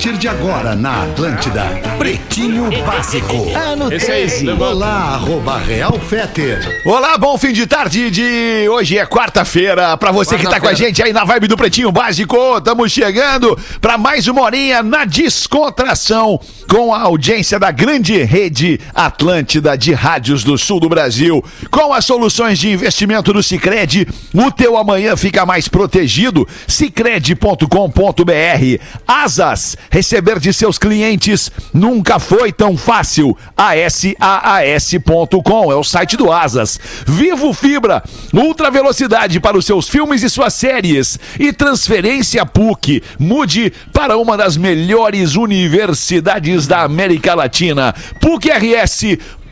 Partir de agora na Atlântida, Pretinho Básico. Ano Esse aí, 13. levanta. Olá, arroba Real Feter. Olá, bom fim de tarde de hoje é quarta-feira. Pra você que tá com a gente aí na vibe do Pretinho Básico, estamos chegando pra mais uma horinha na descontração com a audiência da grande rede Atlântida de rádios do sul do Brasil. Com as soluções de investimento do Sicredi, o teu amanhã fica mais protegido. Sicredi.com.br. Asas, receber de seus clientes nunca foi tão fácil. ASAAS.com é o site do Asas. Vivo Fibra, ultra velocidade para os seus filmes e suas séries. E transferência PUC. Mude para uma das melhores universidades da América Latina. PUC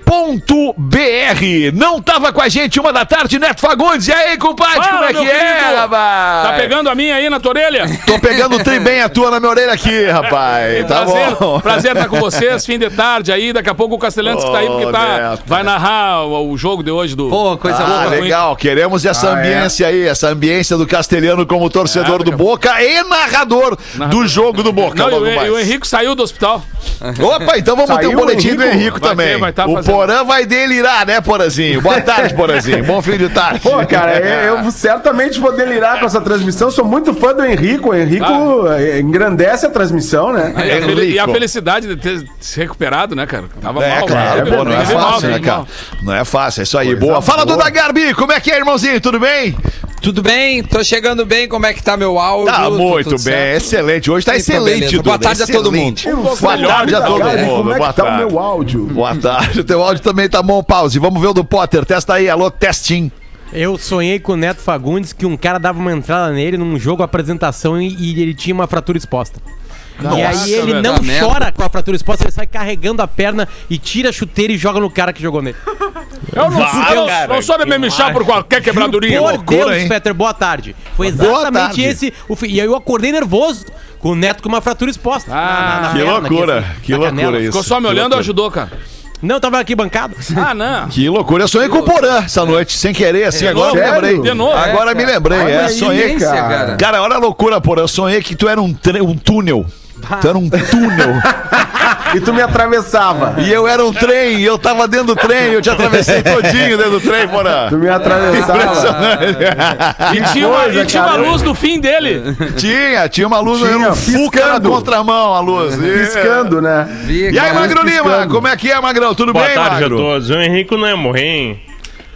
RS. Ponto BR. Não tava com a gente uma da tarde, Neto Fagundes. E aí, compadre, Fala, como é que é, querido. rapaz? Tá pegando a minha aí na tua orelha? Tô pegando o trem bem a tua na minha orelha aqui, rapaz. Tá prazer, bom. prazer estar com vocês, fim de tarde aí. Daqui a pouco o Castelantes que tá aí, porque tá, Neto. vai narrar o, o jogo de hoje do. Pô, coisa Ah, boa. legal. Queremos essa ambiência aí, essa ambiência do castelhano como torcedor É, do Boca e narrador do jogo do Boca. Não, e logo o, mais. e o Henrique saiu do hospital. Opa, então vamos ter Saiu um o boletim do Henrico? Henrico Vai também. ter, vai tá o fazendo. Porã vai delirar, né, Porazinho? Boa tarde, Porazinho. Bom fim de tarde. Pô, cara, eu eu certamente vou delirar com essa transmissão. Sou muito fã do Henrico. O Henrico eh, engrandece a transmissão, né? E a, fel- e a felicidade de ter se recuperado, né, cara? Tava É, mal. claro, né? pô, não é fácil, né, cara? Não é fácil, é isso aí. Coisa boa. Fala, boa. Duda Garbi, como é que é, irmãozinho? Tudo bem? Tudo bem? Tô chegando bem. Como é que tá meu áudio? Tá muito tudo bem, certo? excelente. Hoje tá Então, excelente. Duda. Boa tarde a todo excelente. Pouco Boa tarde a todo Cara, mundo. como é Boa que tá o tarde. meu áudio? Boa tarde. O teu áudio também tá bom, pause. Vamos ver o do Potter. Testa aí, alô, testing. Eu sonhei com o Neto Fagundes que um cara dava uma entrada nele num jogo apresentação e, e ele tinha uma fratura exposta. e Nossa, aí ele velho, não merda. chora com a fratura exposta, ele sai carregando a perna e tira a chuteira e joga no cara que jogou nele. Eu não, sou- eu não- não sou de me mexer por qualquer quebradurinha. Por loucura, Deus, hein? Peter, boa tarde. Foi exatamente tarde. esse. O e aí eu acordei nervoso com o Neto com uma fratura exposta. Ah, que perna, loucura, assim, que na loucura canela. isso. Ficou só me Que olhando loucura. ajudou, cara. Não, tava aqui bancado. Ah, não. Que loucura. Eu sonhei com o Porã essa noite, sem querer, assim. De agora novo? me lembrei. De novo? Agora me lembrei. Olha É, sonhei. Cara. cara. Cara, olha a loucura, Porã. Eu sonhei que tu era um, tre- um túnel. Tu era um túnel. E tu me atravessava. e eu era um trem. E eu tava dentro do trem. Eu te atravessei todinho dentro do trem, Porã. Tu me atravessava. E tinha uma, coisa, e tinha uma luz no fim dele. Tinha, tinha uma luz, Tinha, era um fuca na contramão a luz. Piscando, né? Vi, E aí. Magro Lima, como é que é, Magrão? Tudo Boa bem, tarde Magro? a todos. O Henrico não ia morrer, hein?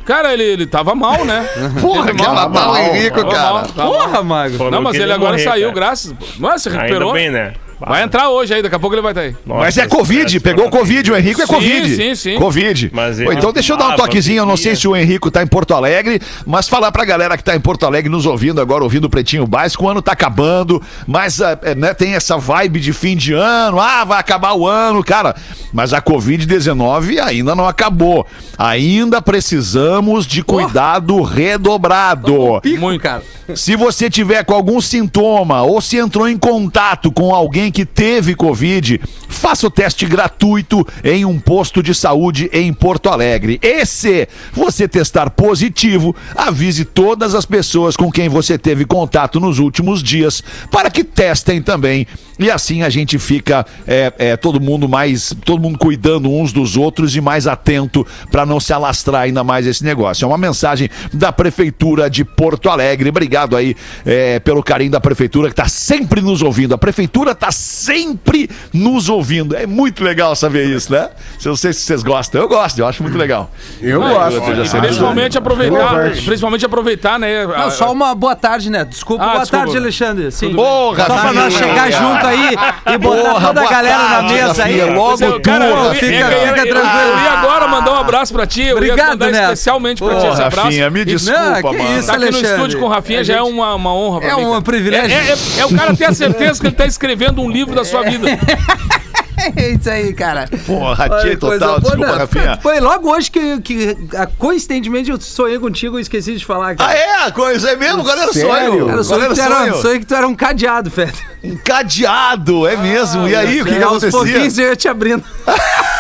Cara, ele, ele tava mal, né? Porra, Teve que mal. Henrico, Tava cara. mal, tava. Porra. Falou Não, mas ele agora morrer, saiu, cara. graças. Nossa, Ainda recuperou. bem, né? Vai entrar hoje aí, daqui a pouco ele vai estar aí. Nossa, Mas é Covid, pegou Covid, o Henrico é Sim, Covid. sim, sim. Covid. Mas Pô, então deixa eu dar um toquezinho, eu não sei se o Henrico tá em Porto Alegre, mas falar pra galera que tá em Porto Alegre nos ouvindo agora, ouvindo o Pretinho Básico, o ano tá acabando, mas ah, é, né, tem essa vibe de fim de ano, ah, vai acabar o ano, cara, mas a Covid-19 ainda não acabou. Ainda precisamos de cuidado redobrado. Pico, Muito. cara. Se você tiver com algum sintoma ou se entrou em contato com alguém que teve Covid, faça o teste gratuito em um posto de saúde em Porto Alegre. E se você testar positivo, avise todas as pessoas com quem você teve contato nos últimos dias para que testem também. E assim a gente fica é, é, todo mundo mais, todo mundo cuidando uns dos outros e mais atento para não se alastrar ainda mais esse negócio. É uma mensagem da Prefeitura de Porto Alegre. Obrigado aí é, pelo carinho da Prefeitura que está sempre nos ouvindo. A Prefeitura está sempre nos ouvindo. É muito legal saber isso, né? Eu não sei se vocês gostam. Eu gosto, eu acho muito legal. Eu Ah, gosto. e já sei principalmente aproveitar, principalmente aproveitar, né? Não, só uma boa tarde, né? Desculpa, Ah, boa desculpa. tarde, Alexandre. Sim. Porra, Só pra nós chegar junto aí e botar Porra, toda a galera tarde, na mesa aí. Rafinha. Logo é, tu, cara, eu, é Fica- eu- fica eu- tranquilo. Eu ia agora mandar um abraço pra ti. Eu Obrigado, ia mandar Neto. especialmente pra ti Porra, esse abraço. Rafinha, me desculpa, Não, que mano. isso, Tá aqui no Alexandre. estúdio com o Rafinha Já é gente- uma, uma honra pra É mim. um cara. privilégio. É, é- é o cara ter a certeza que ele tá escrevendo um livro da sua vida. É isso aí, cara. Porra, coisa total, boa. desculpa, Rafinha. Foi logo hoje que, que ah, coincidentemente, eu sonhei contigo e esqueci de falar, cara. Ah, é? Coisa é mesmo? Qual era o sonho? Cara, era que, o tu era, sonho? sonhei que tu era um cadeado, Fede. Um cadeado, é mesmo. E aí, o que, que É, Aos pouquinhos acontecia? eu ia te abrindo.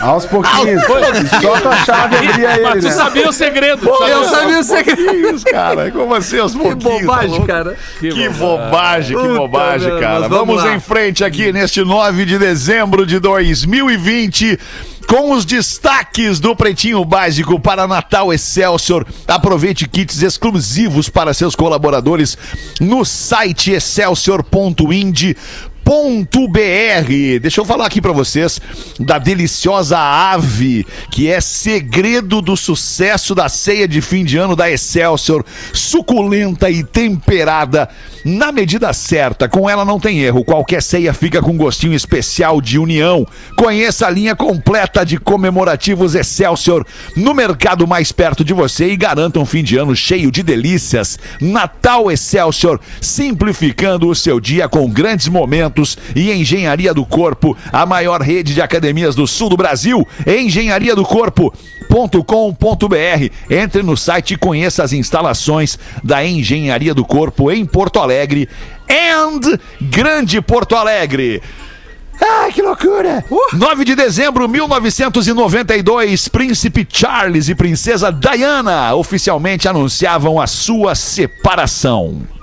Aos pouquinhos. Só tua chave abria ele, Mas tu né? sabia o segredo. tu Eu sabia- o segredo. Pouquinhos, cara. Como assim, aos Que pouquinhos? bobagem, tá cara. Que bobagem, que Puta bobagem, merda, cara. Vamos, vamos em frente aqui neste 9 de dezembro de 2020. Com os destaques do Pretinho Básico para Natal Excelsior. Aproveite kits exclusivos para seus colaboradores no site excelsior.ind. .br. Deixa eu falar aqui pra vocês da deliciosa ave, que é segredo do sucesso da ceia de fim de ano da Excelsior, suculenta e temperada na medida certa. Com ela não tem erro, qualquer ceia fica com gostinho especial de união. Conheça a linha completa de comemorativos Excelsior no mercado mais perto de você e garanta um fim de ano cheio de delícias. Natal Excelsior, simplificando o seu dia com grandes momentos e Engenharia do Corpo, a maior rede de academias do sul do Brasil. Engenharia do Corpo. .com.br. Entre no site e conheça as instalações da Engenharia do Corpo em Porto Alegre and Grande Porto Alegre. Ai, que loucura! 9 de dezembro de 1992, Príncipe Charles e Princesa Diana oficialmente anunciavam a sua separação.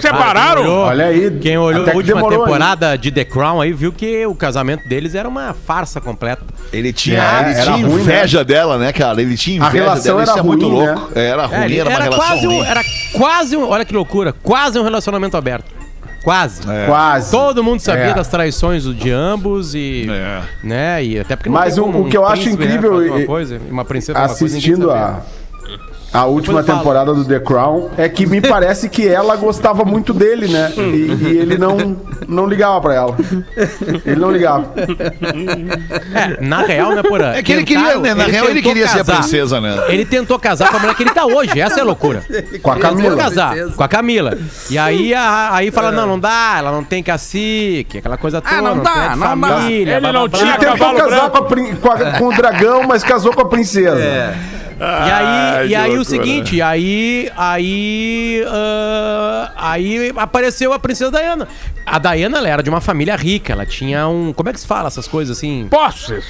Separaram? Olha aí. Quem olhou a última temporada de The Crown aí viu que o casamento deles era uma farsa completa. Ele tinha, É, ele era tinha ruim, inveja dela, né, cara? Ele tinha A inveja relação dela, isso era é muito ruim, né? louco. Era ruim, É, ele- era uma era, relação quase um, era quase um, olha que loucura, quase um relacionamento aberto. Quase. É. Quase. Todo mundo sabia É. das traições de ambos e, É. né, e até porque não Mas o- como o que eu acho né, incrível fazer uma coisa, uma princesa fazer uma coisa, Assistindo a, a última temporada do The Crown, é que me parece que ela gostava muito dele, né? E, e ele não, não ligava pra ela. Ele não ligava. É, na real, né, Porã? É que ele queria, né? Na real, ele queria ser a casar. princesa, né? Ele tentou casar com a mulher que ele tá hoje, essa é a loucura. Com a Tentou Camila. casar com a Camila. E aí, a- aí fala, não, não dá, ela não tem cacique, aquela coisa toda, não dá, tem não dá. família. Ele blá, não blá, tinha Ele tentou casar com, a com, a- com o dragão, mas casou com a princesa. E aí, e aí o seguinte, aí, aí, ah, aí apareceu a princesa Diana. A Diana, ela era de uma família rica, ela tinha um, como é que se fala essas coisas assim? Posses.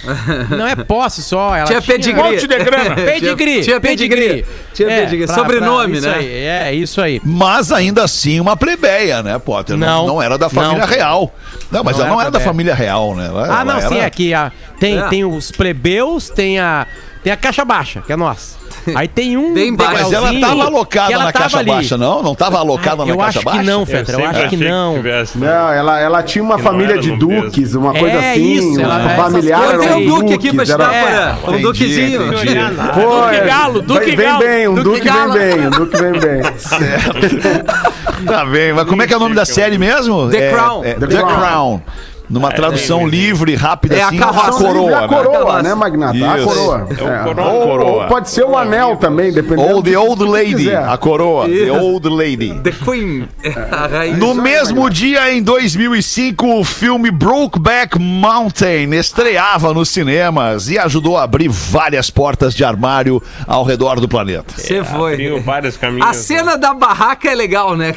Não é posse só, ela Tinha pedigree. Monte de grana. Pedigree. Tinha pedigree. Tinha pedigree. pra- Sobrenome, pra- né? Isso aí, é, isso aí. Mas ainda assim uma plebeia, né, Potter? Não. Não era da família Não. real. Não, mas Não ela não era era da família real, né? Ela- Ah, ela não, era- sim, é que a, tem, É. tem os plebeus, tem a, tem a caixa baixa, que é nossa. Aí tem um Bem baixo. Mas ela tava alocada ela na tava caixa ali. baixa, não? Não tava alocada na Eu caixa acho baixa? que não, Eu Fetra, eu sempre acho que não. tivesse. Não, ela, ela tinha uma família de duques, uma É, coisa assim. isso, ela- um essas familiar era Tem um um Duque aqui pra te dar, era- Porã. Um Duquezinho. Duque é, Galo, Duque vem, vem Galo. bem, um Duque Duque, Galo. vem bem, um Duque vem bem. Tá bem, mas como é que é o nome da série mesmo? The É- Crown. é The, Crown. Numa tradução livre, rápida É a assim, carroça. a coroa, a né? coroa, né, Magnata? A Isso. coroa. É o É. coroa, Ou- coroa. ou pode ser o anel também, dependendo. Ou The do Old Lady, a coroa. The Isso. Old Lady. The Queen. A rainha. No mesmo dia, em 2005, o filme Brokeback Mountain estreava nos cinemas e ajudou a abrir várias portas de armário ao redor do planeta. Você foi. Tenho vários caminhos. A cena da barraca é legal, né?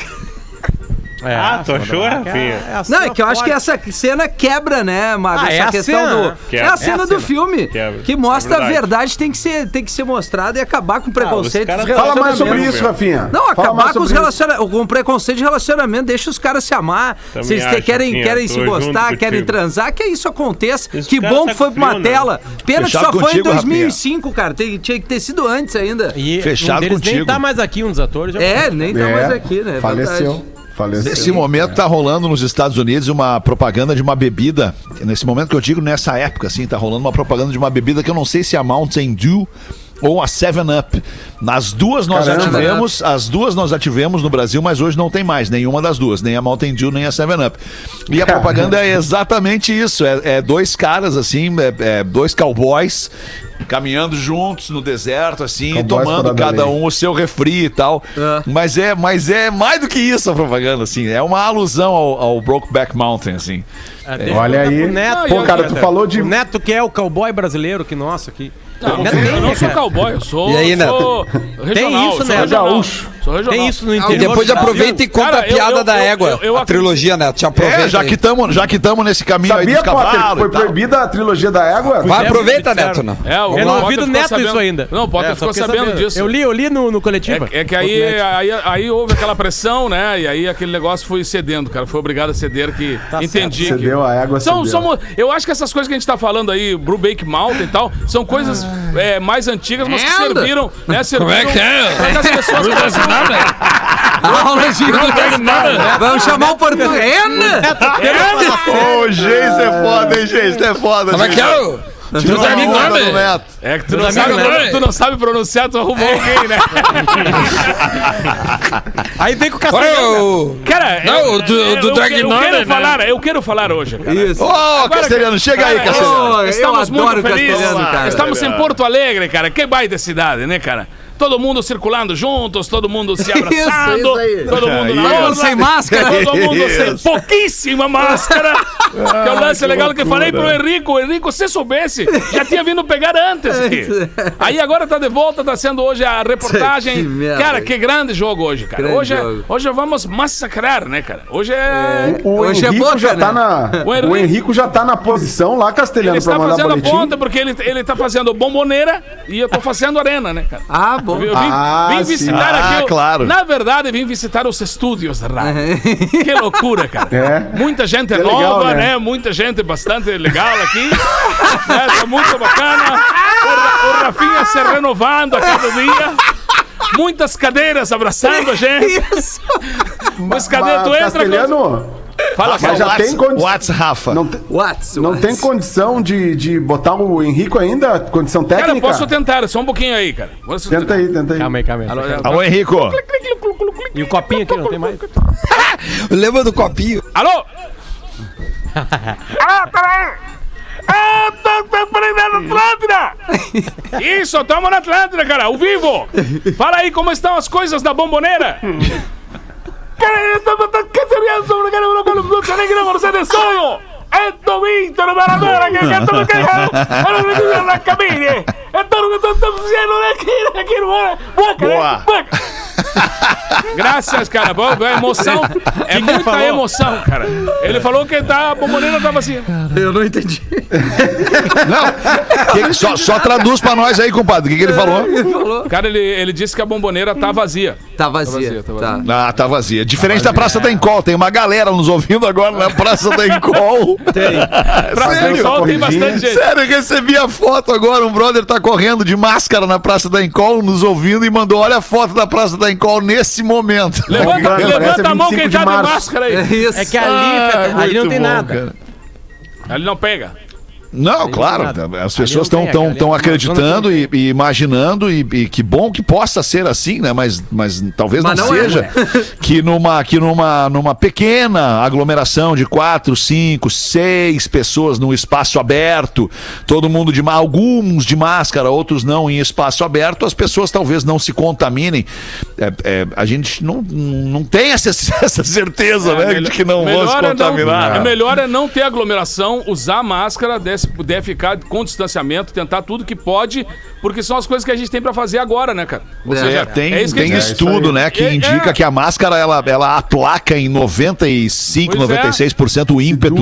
É, Ah, tu achou, Rafinha? é Não, é que eu acho que essa cena quebra, né, Mago? Ah, é essa a questão cena, do. né? É a Quebra. cena É a do cena. filme. Quebra. Que mostra É a verdade. verdade tem que, ser, tem que ser mostrada e acabar com o preconceito caras dos Fala mais sobre isso, Rafinha. Não, Fala acabar com os relacionamentos, com o preconceito de relacionamento, deixa os caras se amar. Também Se eles acho, querem, Rafinha, querem se gostar, contigo. querem transar, que isso aconteça. Esse que bom tá que foi pra uma né? tela. Pena que só foi em contigo, 2005, cara. Tinha que ter sido antes ainda. E Fechado deles nem contigo. tá mais aqui, um dos atores. É, nem tá É, mais aqui, né? É Faleceu. Faleceu. Nesse momento tá rolando nos Estados Unidos uma propaganda de uma bebida. Nesse momento que eu digo, nessa época, assim, tá rolando uma propaganda de uma bebida que eu não sei se é a Mountain Dew ou a 7-Up. Nas duas nós já Caramba. tivemos, as duas nós já tivemos no Brasil, mas hoje não tem mais nenhuma das duas, nem a Mountain Dew, nem a 7-Up. E a Caramba. propaganda é exatamente isso, é, é dois caras assim, é- é dois cowboys caminhando juntos no deserto assim, Cowboys tomando cada um o seu refri e tal. É. Mas é, mas é mais do que isso a propaganda assim, é uma alusão ao, ao Brokeback Mountain assim. É, Olha aí. O Neto, Pô, cara, tu falou de. O Neto que é o cowboy brasileiro que nosso aqui. Não, Neto eu tem, não sou cara? cowboy, eu sou, E aí, Neto? sou regional. isso, sou né? regional. Gaúcho. Sou regional. Tem isso no E interior. depois do Brasil. aproveita e conta Cara, a piada eu- eu- da égua. eu- eu a trilogia, Neto. Te aproveita. É, já aí. que estamos, já que estamos nesse caminho aí Sabia, dos Potter, que cavalos foi e proibida a trilogia da égua? Vai, É, aproveita. Neto. Não. É, Eu não ouvi do Neto sabendo- isso ainda. Não, o Potter É, ficou fiquei sabendo, disso. Eu li, eu li no, no coletivo. É, é que aí, aí, aí houve aquela pressão, né? E aí aquele negócio foi cedendo, cara. Foi obrigado a ceder que entendi. certo. que- Cedeu, a égua são, Eu acho que essas coisas que a gente tá falando aí, Brubeck Mountain e tal, são coisas é, mais antigas, mas que serviram, né? Serviram é que é? pra que as pessoas possam... Aula de inglês. Vamos chamar o português. Ô, Geis é foda, hein, Geis? É foda, Como é que é? Tira uma amigos lá. É que tu não, sabe, tu não sabe pronunciar, tu arrumou alguém, né? Aí vem com o Olha Castelhano. Cara, Não, eu, do- eu- do eu, Drag eu quero né? falar, eu quero falar hoje, cara. Isso. Ô, Castelhano, chega aí, Castelhano. Oh, eu Estamos muito felizes. Cara. Estamos em Porto Alegre, cara. Que baita cidade, né, cara? Todo mundo circulando juntos, todo mundo se abraçando, isso aí. todo mundo na Todo mundo orla, sem máscara. todo mundo sem Isso. pouquíssima máscara. que é o lance legal que eu falei pro Henrico. Henrico, se soubesse, já tinha vindo pegar antes. aqui. Aí agora tá de volta, tá sendo hoje a reportagem. Que cara, que grande jogo hoje, cara. Grande Hoje, é- jogo. hoje vamos massacrar, né, cara? Hoje é. O Hoje é Henrico boca, já né? tá na. O O Henrico- Henrico já tá na posição lá, Castelhano, Ele pra está mandar fazendo a boletim. ponta porque ele, ele tá fazendo bomboneira e eu tô fazendo arena, né, cara? Ah, bom. Eu vim, Ah, vim sim. visitar Ah, aqui. o- claro. Na verdade, vim visitar os estúdios da rádio. que loucura, cara. É. Muita gente nova, legal, né? né? Muita gente bastante legal aqui. né? Tá muito bacana. O, o Rafinha se renovando a cada dia. Muitas cadeiras abraçando a gente. Isso. Mas cadê? Tu entra. Castelhano, Fala, Mas já fala. tem condição. What's Rafa? não, te- What? não tem condição de, de botar o Henrico ainda? Condição Cara, técnica? posso tentar, só um pouquinho aí, cara. Posso Tenta aí, tenta aí. Calma aí, calma aí. Alô, Alô, Henrico. E o copinho aqui, não tem mais? Lembra do copinho? Alô? ah, peraí! Ah, tô, tô prendendo Atlântida! Isso, tamo na Atlântida, cara, ao vivo! Fala aí como estão as coisas da bomboneira! Cara, estamos tan cacereando sobre que no con los negros por ser de sonho! Esto Víctor Maradona, que que esto lo que ahora me tiran las camines! Esto lo que estamos haciendo de aqui, de aqui, boa! Graças, cara. Boa, boa emoção. É muita emoção, cara. Ele falou que tá, a bomboneira tava assim. Eu não entendi. Não. Que- só, só traduz pra nós aí, compadre. O que, que ele falou? Ele falou. Cara, ele, ele disse que a bomboneira tá vazia. Tá vazia. Tá vazia, Tá. Ah, tá vazia. Diferente da Praça da Encol. Tem uma galera nos ouvindo agora na Praça da Encol. Pra Sério? pessoal tem Corridinha? bastante gente. Sério, eu recebi a foto agora. Um brother tá correndo de máscara na Praça da Encol, nos ouvindo e mandou: olha a foto da Praça da Encol nesse momento. Levanta, levanta a mão 25 quem tá de máscara aí. É isso. É que ali, Ah, ali não tem bom, nada. cara. Ali não pega. Não, claro, nada. as pessoas estão tão, tão é acreditando e, e imaginando e, e que bom que possa ser assim, né? Mas, mas talvez Mas não, não é, seja que numa que numa numa pequena aglomeração de quatro, cinco, seis pessoas num espaço aberto, todo mundo de alguns de máscara, outros não em espaço aberto, as pessoas talvez não se contaminem. É, é, a gente não, não tem essa, essa certeza, né, de que não vão se melhor é contaminar. Não, é melhor é não ter aglomeração, usar máscara, de- se puder ficar com distanciamento, tentar tudo que pode, porque são as coisas que a gente tem pra fazer agora, né, cara? Ou É, tem, é isso que tem estudo, né, que É, indica é. que a máscara ela, ela aplaca em 95, Pois é. 96% o ímpeto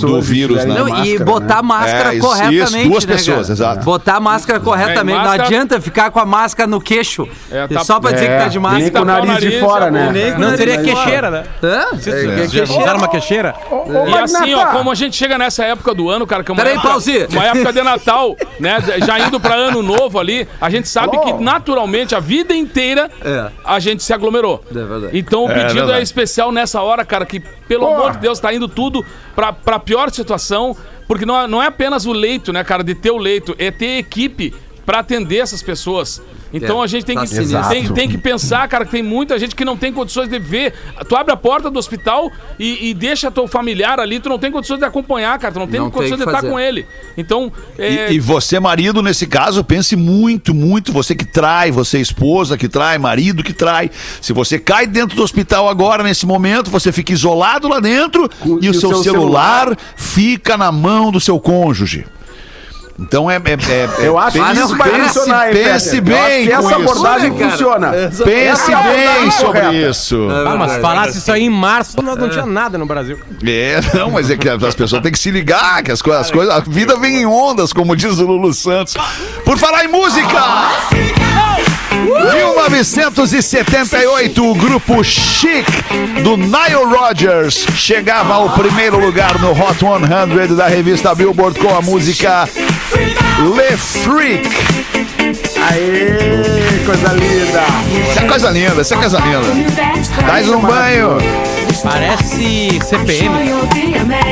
do vírus, né? Não, e máscara, botar máscara É, isso, corretamente. isso, duas né, pessoas, cara? exato. Botar a máscara corretamente. máscara- Não adianta ficar com a máscara no queixo. É, tá- Só pra dizer que tá de nem máscara. com o o nariz de nariz, fora, né? nem Não nariz seria queixeira, né? Hã? Usaram uma queixeira? E assim, ó, como a gente chega nessa época do ano, cara, que é uma, Peraí, época, Pauzinho. uma época de Natal, né? Já indo pra ano novo ali, a gente sabe que naturalmente a vida inteira É. a gente se aglomerou. É verdade. Então o pedido é, verdade. especial nessa hora, cara, que pelo Pô. amor de Deus tá indo tudo pra, pra pior situação, porque não é, não é apenas o leito, né, cara, de ter o leito, é ter equipe. pra atender essas pessoas. Então É, a gente tem tá que, tem, tem que pensar, cara, que tem muita gente que não tem condições de ver. Tu abre a porta do hospital e, e deixa teu familiar ali, tu não tem condições de acompanhar, cara. Tu não tem Não tem condições que de estar com ele. Então, é, E, e você, marido, nesse caso, pense muito, muito. Você que trai, você esposa que trai, marido que trai. Se você cai dentro do hospital agora, nesse momento, você fica isolado lá dentro Com- e o seu, celular, fica na mão do seu cônjuge. Então é. é, é- é- Eu acho que pense- isso vai funcionar, hein, Pense bem que com essa isso. abordagem Cara, funciona. Pense Essa é bem sobre correta. isso. Ah, mas falasse isso aí em março, nós não tinha nada no Brasil. É, não, mas é que as pessoas têm que se ligar, que as, co- as coisas, a vida vem em ondas, como diz o Lulu Santos. Por falar em música! 1978, o grupo Chic do Nile Rodgers chegava ao primeiro lugar no Hot 100 da revista Billboard com a música Le Freak. Aê, coisa linda. Essa é coisa linda, essa é coisa linda. Dá um banho. Parece CPM.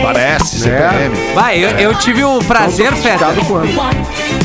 Parece, CPM. Vai, eu, eu tive o prazer, Feta.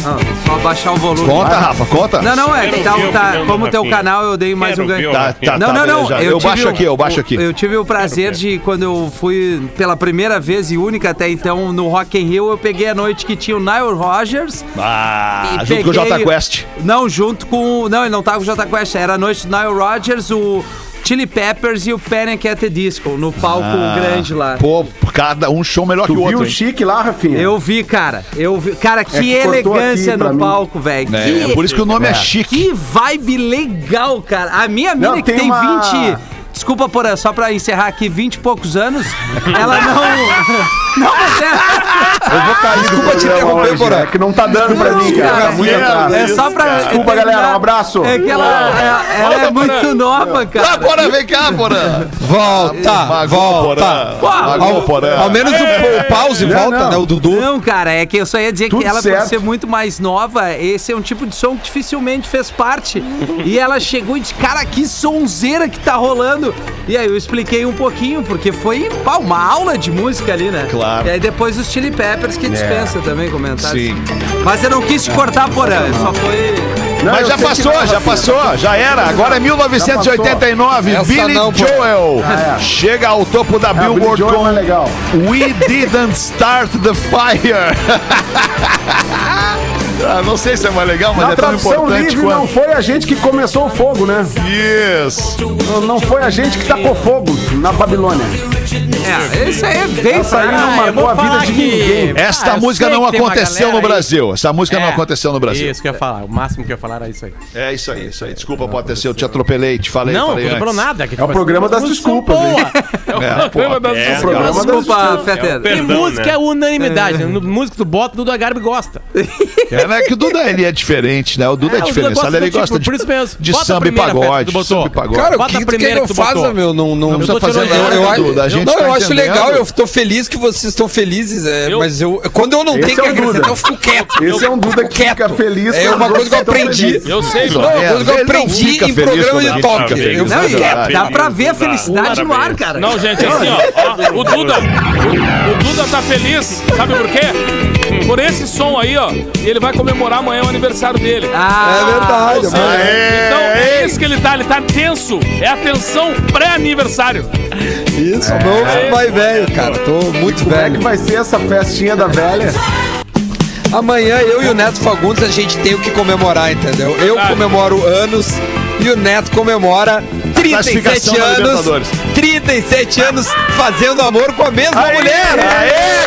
Ah, só baixar o volume. Conta, Rafa, conta. Não, não, é tá, tá- como teu canal eu dei mais um ganho. Tá, tá, Não, tá, não, não. Eu, Eu baixo o- aqui, eu baixo aqui. Eu tive o prazer de, quando eu fui pela primeira vez e única até então no Rock in Rio, eu peguei a noite que tinha o Nile Rodgers. Ah, e junto com o peguei- Jota Quest. Não, junto com... Não, ele não tava com o Jota Quest. Era a noite do Nile Rodgers, o Chili Peppers e o Panic! at the Disco, no palco grande lá. Ah, Pô, cada um show melhor Tu que o viu outro. o hein? chique lá, Rafinha? Eu vi, cara. Eu vi. Cara, que, que cortou elegância no palco, velho. É, que, é por isso que o nome é, chique. que vibe legal, cara. A minha mina Não, que tem tem uma- 20. Desculpa, Porã, só pra encerrar aqui, 20 e poucos anos, ela não. não, mas é. Eu vou cair Desculpa te interromper, Porã. É que não tá dando pra mim, cara. cara, muito é. É só pra. Desculpa, terminar. galera. Um abraço. É que ela, é- ela é muito nova, Ah, cara. Porã, vem cá, Porã. Volta, Magou, volta. Porã. Magou, Porã. Ao menos o, o pause Não, volta, não. né? O Dudu. Não, cara, é que eu só ia dizer Tudo que ela, por certo. ser muito mais nova, esse é um tipo de som que dificilmente fez parte. E ela chegou e disse, cara, que sonzeira que tá rolando. E aí eu expliquei um pouquinho, porque foi pá, uma aula de música ali, né? Claro. E aí depois os Chili Peppers que dispensa também comentários. Sim. Mas eu não quis te cortar, porã, só foi... Não, Mas já passou, já passou, já era. Agora é 1989, Essa Billy não. Joel Ah, é. chega ao topo da É, o Billy Billboard é com mais legal. We Didn't Start the Fire. Ah, não sei se é mais legal, mas Na é tão importante livre, não quanto. foi a gente que começou o fogo, né? Isso. Não- Não foi a gente que tacou fogo na Babilônia. É, esse aí é bem Essa aí não marcou a vida de ninguém. Esta Ah, música não aconteceu no Brasil. Essa música não É, aconteceu no Brasil. Isso que eu ia falar. O máximo que eu ia falar era isso aí. É isso aí, isso aí. Desculpa, pode ter sido, eu te atropelei, te falei. não, falei não lembrou nada. que, É o tipo, programa as das desculpas, hein? É, das- É, programa das Desculpa, desculpas. É o Tem Perdão, música né? é unanimidade. No música do bota, Duda Garbi gosta. É, né, que o Duda ele é diferente, né? O Duda é, É, o Duda diferenciado, gosta ele do gosta tipo, de, samba e pagode. tu. Samba e pagode. Cara, Bota o a que, primeira que não que tu faz, meu? Não, não, Não precisa fazer nada, Duda. A gente não, tá eu acho legal, eu tô feliz que vocês estão felizes, é, Eu- mas eu, quando eu não tenho que é Duda. acrescentar, eu fico quieto. Esse é um Duda que fica feliz. É uma coisa que eu aprendi. Eu sei, Não, mano. uma coisa que eu aprendi em programa de gente toque. Eu Não, fico é, quieto. dá pra ver a felicidade no ar, cara. Não, gente, assim, ó, ó, o Duda, o, o Duda tá feliz, sabe por quê? Por esse som aí, ó, e ele vai comemorar amanhã o aniversário dele. Ah, É verdade, seja, mano. então é isso que ele tá, ele tá tenso. É a tensão pré-aniversário. Isso, não vai velho, cara. Tô muito Como é que velho. vai ser essa festinha da velha? Amanhã eu e o Neto Fagundes a gente tem o que comemorar, entendeu? Eu comemoro anos e o Neto comemora 37 classificação da anos. Libertadores. 37 anos fazendo amor com a mesma mulher. Aê,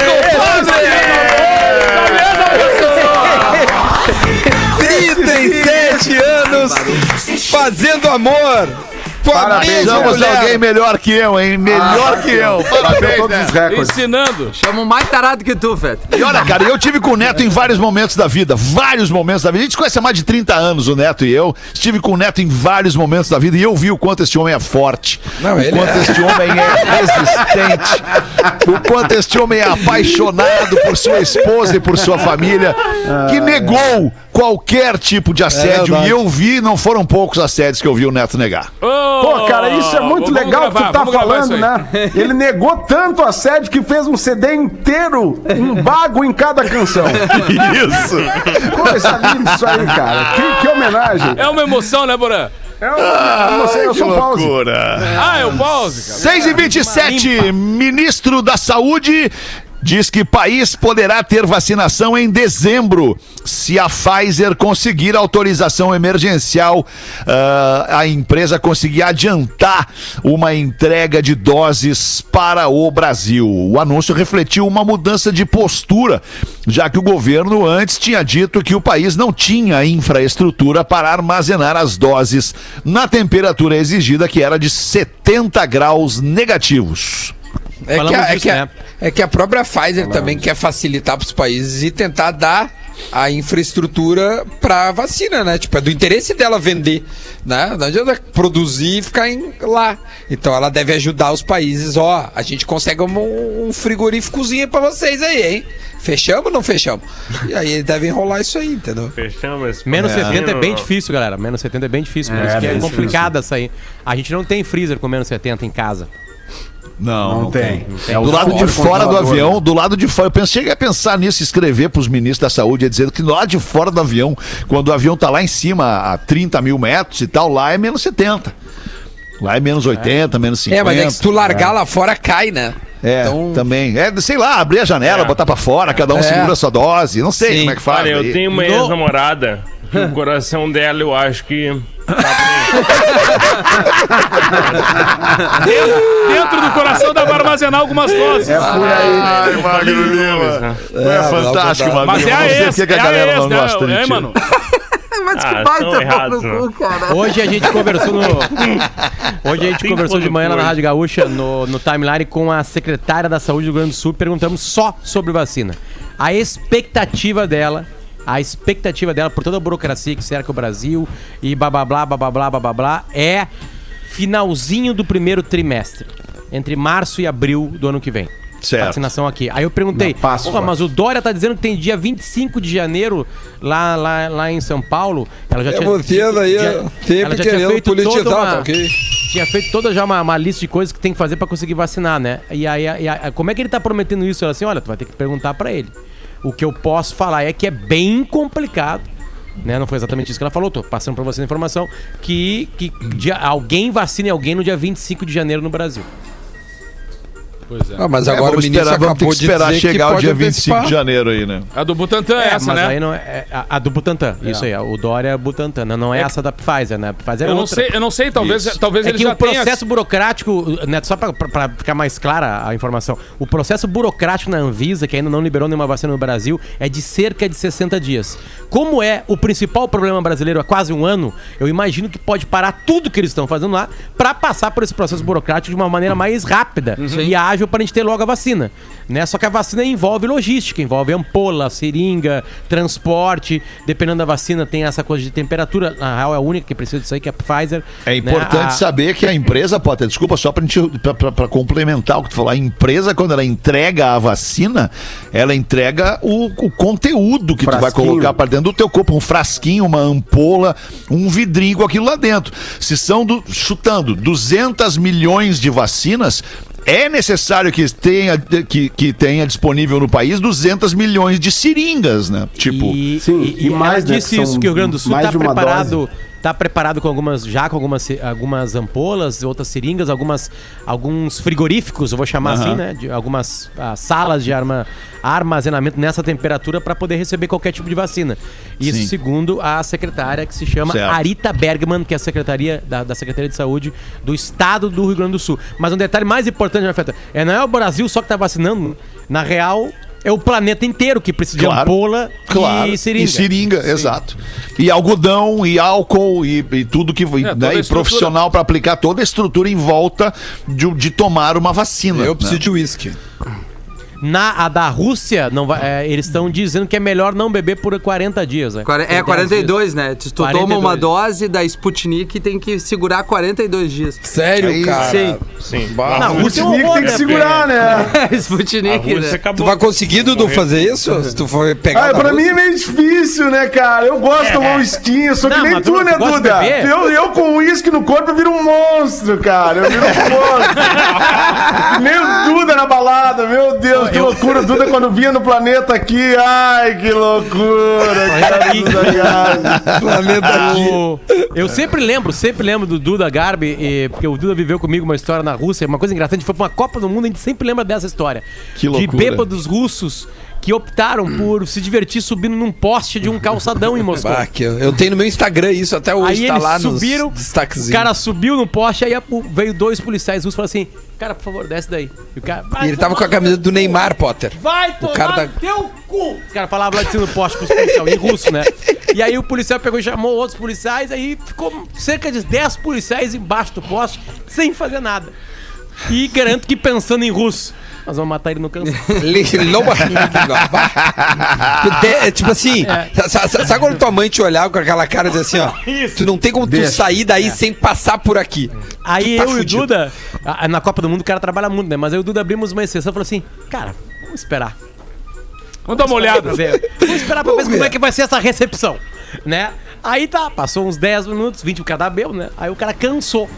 37 anos fazendo amor Parabéns, mulher. alguém melhor que eu, hein? Melhor que eu. Parabéns, todos os recordes. Ensinando. Chama mais tarado que tu, Feta. E olha, cara, eu tive com o Neto em vários momentos da vida. Vários momentos da vida. A gente se conhece há mais de 30 anos, o Neto e eu. Estive com o Neto em vários momentos da vida e eu vi o quanto este homem é forte. Não, o quanto é. este homem é resistente. o quanto este homem é apaixonado por sua esposa e por sua família. Que negou qualquer tipo de assédio. verdade. e eu vi, não foram poucos assédios que eu vi o Neto negar. Pô, cara, isso é muito Vamos legal gravar, que tu tá falando, né? Ele negou tanto assédio que fez um CD inteiro, um bago em cada canção. Isso. Coisa linda isso aí, cara. Que, que homenagem. É uma emoção, né, Porã? É um, não sei, eu sou pause. loucura. Ah, é o pause, cara. 6 e 27 ministro da Saúde diz que país poderá ter vacinação em dezembro se a Pfizer conseguir autorização emergencial, ah, a empresa conseguir adiantar uma entrega de doses para o Brasil. O anúncio refletiu uma mudança de postura, já que o governo antes tinha dito que o país não tinha infraestrutura para armazenar as doses na temperatura exigida, que era de 70 graus negativos. É que, Falamos a, é, disso, que a, né? é que a própria Pfizer também quer facilitar para os países e tentar dar a infraestrutura para vacina, né? Tipo, é do interesse dela vender, né? Não adianta produzir e ficar em- lá. Então ela deve ajudar os países, ó, a gente consegue um, um frigoríficozinho para vocês aí, hein? Fechamos ou não fechamos? E aí deve enrolar isso aí, entendeu? Fechamos Menos patrocínio. 70 é bem difícil, galera. Menos 70 é bem difícil. Por isso que é bem complicado essa aí. A gente não tem freezer com menos 70 em casa. Não, Não tem. É o Do lado de fora do avião, né? do lado de fora, eu pensei, cheguei a pensar nisso, escrever para os ministros da saúde, dizendo que do lado de fora do avião, quando o avião tá lá em cima, a 30 mil metros e tal, lá é menos 70. Lá é menos 80, menos 50. É, mas é que se tu largar lá fora, cai, né? É, Então- também. É, sei lá, abrir a janela, É. botar pra fora, cada um É. segura a sua dose. Não sei Sim. como é que faz. Olha, eu tenho uma No- ex-namorada que o coração dela eu acho que. Dentro do coração dá pra armazenar algumas doses. É por aí. Ai, Magro Lima. É, É, fantástico, não, Magro Mas é a Não sei ex, por que que é a galera ex, não né? gosta É, ti. mano. Mas Ah, que baita errados, no né? cu, cara. Hoje a gente conversou no. Hoje a gente Tem conversou de manhã lá na. Rádio Gaúcha, no, no timeline, com a secretária da Saúde do Rio Grande do Sul. Perguntamos só sobre vacina. A expectativa dela a expectativa dela por toda a burocracia que cerca o Brasil e blá blá blá blá blá blá blá é finalzinho do primeiro trimestre, entre março e abril do ano que vem. Certo. Vacinação aqui. Aí eu perguntei, Páscoa. mas o Dória tá dizendo que tem dia 25 de janeiro lá, lá, lá em São Paulo. Ela já é tinha, vocês aí, já, sempre querendo politizar, uma, tá ok? Tinha feito toda já uma, uma, lista de coisas que tem que fazer para conseguir vacinar, né? E aí, e aí, como é que ele tá prometendo isso? Ela assim, olha, tu vai ter que perguntar para ele. O que eu posso falar é que é bem complicado. Né? Não foi exatamente isso que ela falou, tô passando pra você a informação que, que dia- alguém vacine alguém no dia 25 de janeiro no Brasil. Ah, mas É, agora vamos o ministro esperar, vamos ter acabou que esperar de dizer chegar que o dia 25 antecipar. de janeiro aí, né? A do Butantan é, É, essa, mas né? aí não é, é a, a do Butantan, isso aí, o Dória é a Butantan, não, não é, essa da Pfizer, né? A Pfizer é Eu não outra. sei, eu não sei, talvez, Isso. talvez É ele que já o processo tenha... burocrático, Neto, só pra ficar mais clara a informação, o processo burocrático na Anvisa, que ainda não liberou nenhuma vacina no Brasil, é de cerca de 60 dias. Como é o principal problema brasileiro há quase um ano, eu imagino que pode parar tudo que eles estão fazendo lá pra passar por esse processo burocrático de uma maneira mais rápida e ágil pra gente ter logo a vacina. Né? Só que a vacina envolve logística, envolve ampola, seringa, transporte. Dependendo da vacina, tem essa coisa de temperatura. Na real, é a única que precisa disso aí, que é a Pfizer. É né? importante A- saber que a empresa, Potter, desculpa só pra complementar o que tu falou, a empresa, quando ela entrega a vacina, ela entrega o, o conteúdo que tu vai Frasquinho. colocar pra dentro do teu corpo, um frasquinho, uma ampola, um vidrinho com aquilo lá dentro. Se são, do- chutando, 200 milhões de vacinas, é necessário que tenha, que, que tenha disponível no país 200 milhões de seringas, né? Tipo, E, Sim, e, e mais, ela né, disse que isso, que o Rio Grande do Sul está preparado, tá preparado com algumas, já com algumas, algumas ampolas, outras seringas, algumas, alguns frigoríficos, eu vou chamar Aham. assim, né? De algumas ah, salas de arma, armazenamento nessa temperatura para poder receber qualquer tipo de vacina. Isso Sim. segundo a secretária que se chama Certo. Arita Bergman, que é a secretaria da, da Secretaria de Saúde do Estado do Rio Grande do Sul. Mas um detalhe mais importante, né, Feta? É, não é o Brasil só que está vacinando, na real. É o planeta inteiro que precisa de Claro. ampola Claro. e seringa. E seringa, exato. E algodão, e álcool, e, e tudo que. toda né, e profissional para aplicar toda a estrutura em volta de, de tomar uma vacina. Eu né? preciso de uísque. Na a da Rússia, não vai- é, eles estão dizendo que é melhor não beber por 40 dias, né? Quare- É 42, né? Tu toma 42. uma dose da Sputnik e tem que segurar 42 dias. Sério, Aí, cara? Sim. Sim. Não, A Rússia é um Sputnik horror, tem que né? segurar, né? Sputnik, né? acabou. Tu vai conseguir, Dudu, fazer isso? Se tu for pegar Ah, pra mim é meio difícil, né, cara? Eu gosto de tomar um esquinho, sou Não, que nem mas tu, tu né, de Duda? Eu, eu com uísque no corpo eu viro um monstro, cara. Eu viro um monstro. Nem o Duda na balada, meu Deus, que loucura. O Duda quando vinha no planeta aqui, ai, que loucura. Cara, aqui. Duda Garbi. Planeta aqui. Eu sempre lembro, sempre lembro do Duda Garbi, e- porque o Duda viveu comigo uma história na Rússia, uma coisa engraçada, a gente foi pra uma Copa do Mundo, a gente sempre lembra dessa história. Que De loucura. bêbados russos que optaram por se divertir subindo num poste de um calçadão em Moscou. Bah, eu, tenho no meu Instagram isso até hoje, Aí tá eles lá subiram, o cara subiu no poste, aí o- veio dois policiais russos e falaram assim, cara, por favor, desce daí. E o cara, E ele tava com a camisa do Neymar, Potter. Vai tomar cara da- teu cu! Os caras falavam lá de cima do poste pros policiais, em russo, né? E aí o policial pegou e chamou outros policiais, aí ficou cerca de 10 policiais embaixo do poste, sem fazer nada. E garanto que pensando em russo. Nós vamos matar ele no cansaço. É, tipo assim, sa- sabe quando tua mãe te olhava com aquela cara de assim, ó? Tu não tem como tu Deixa. sair daí sem passar por aqui. Aí tá eu e o fudido. Duda, na Copa do Mundo o cara trabalha muito, né? Mas aí o Duda abrimos uma exceção e falou assim: cara, vamos esperar. Vamos dar uma olhada. Vamos esperar pra ver como é que vai ser essa recepção, né? Aí tá, passou uns 10 minutos, 20 o cara tá bêbado, né? Aí o cara cansou.